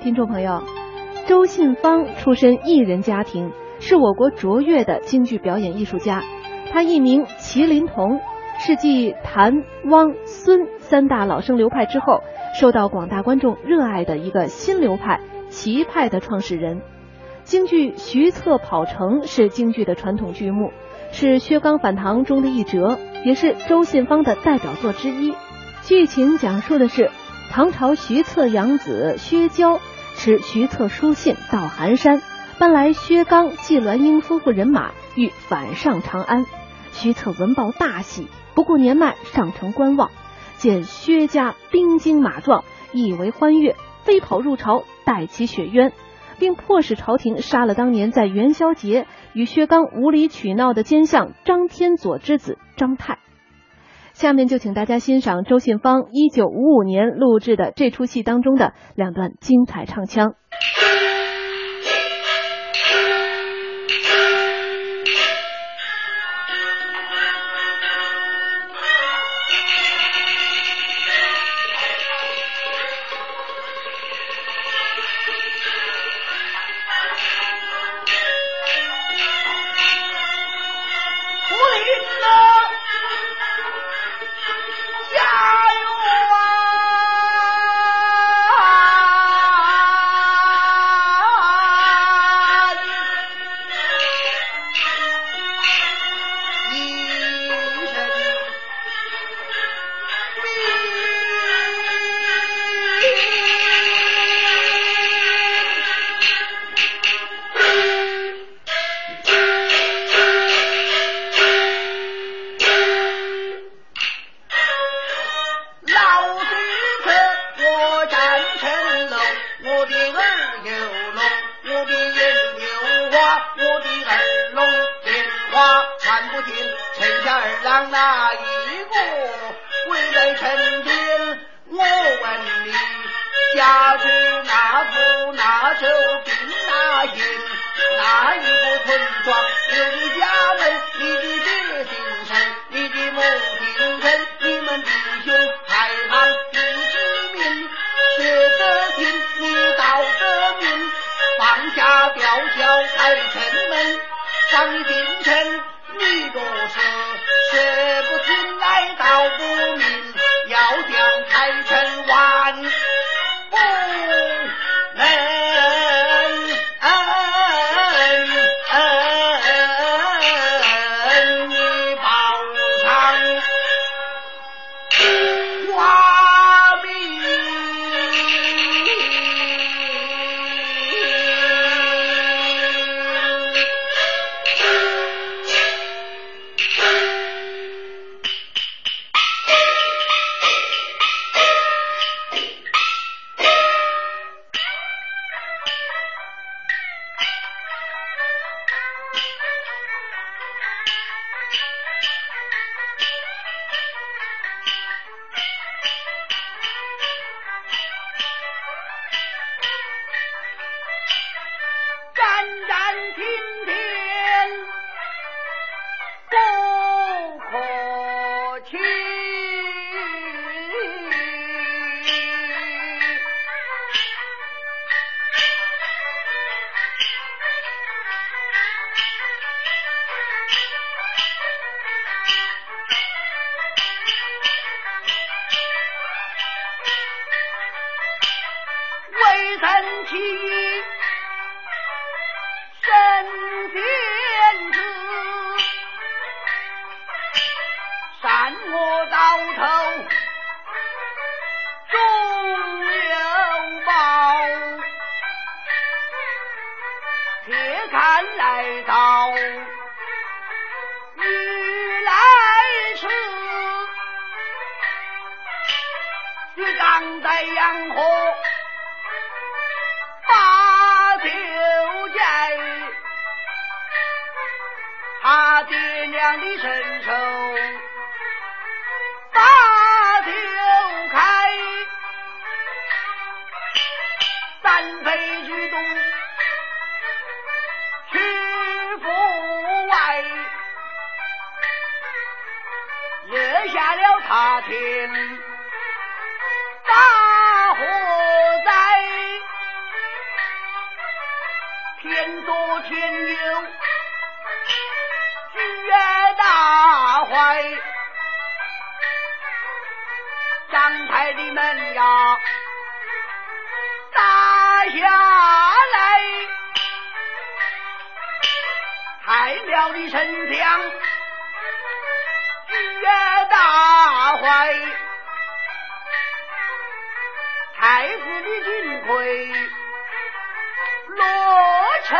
听众朋友，周信芳出身艺人家庭，是我国卓越的京剧表演艺术家。他艺名麒麟童，是继谭、汪、孙三大老生流派之后，受到广大观众热爱的一个新流派——麒派的创始人。京剧《徐策跑城》是京剧的传统剧目，是薛刚反唐中的一折，也是周信芳的代表作之一。剧情讲述的是唐朝徐策养子薛娇持徐策书信到寒山，搬来薛刚、季鸾英夫妇人马，欲反上长安。徐策闻报大喜，不顾年迈上城观望，见薛家兵精马壮，以为欢悦，飞跑入朝，带其雪冤。并迫使朝廷杀了当年在元宵节与薛刚无理取闹的奸相张天佐之子张泰。下面就请大家欣赏周信芳一九五五年录制的这出戏当中的两段精彩唱腔。我的耳聋眼话看不清，陈家二郎哪一个鬼在成精？我问你，家住哪户？哪处定哪营？哪一个村庄？你的家门，你的爹姓陈，你的母姓陈，你们弟兄排行第几名？学得听，你道得明。上下吊桥开城门，上你进城，你若是说不进来，道不明。身体身仙子，善恶到头终有报。且看来到欲来时，当在阳河。两的身手，把酒开，三杯举东去府外，惹下了他厅。阳台的门呀打下来。太庙的神像跌大坏太子的金盔落成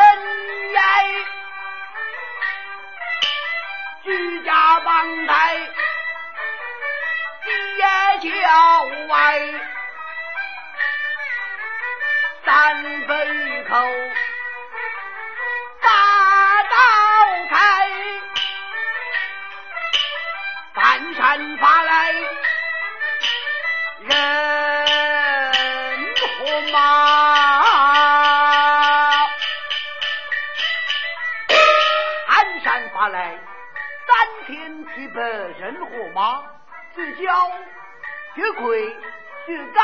外，三分口。把刀开，翻山发来人和马，鞍山发来三天七百人和马，只教血鬼血刚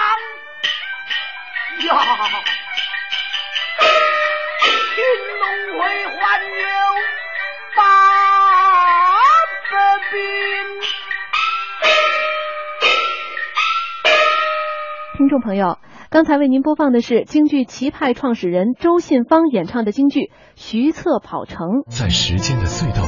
呀，青龙会还有八百兵。听众朋友，刚才为您播放的是京剧旗派创始人周信芳演唱的京剧《徐策跑城》。在时间的隧道。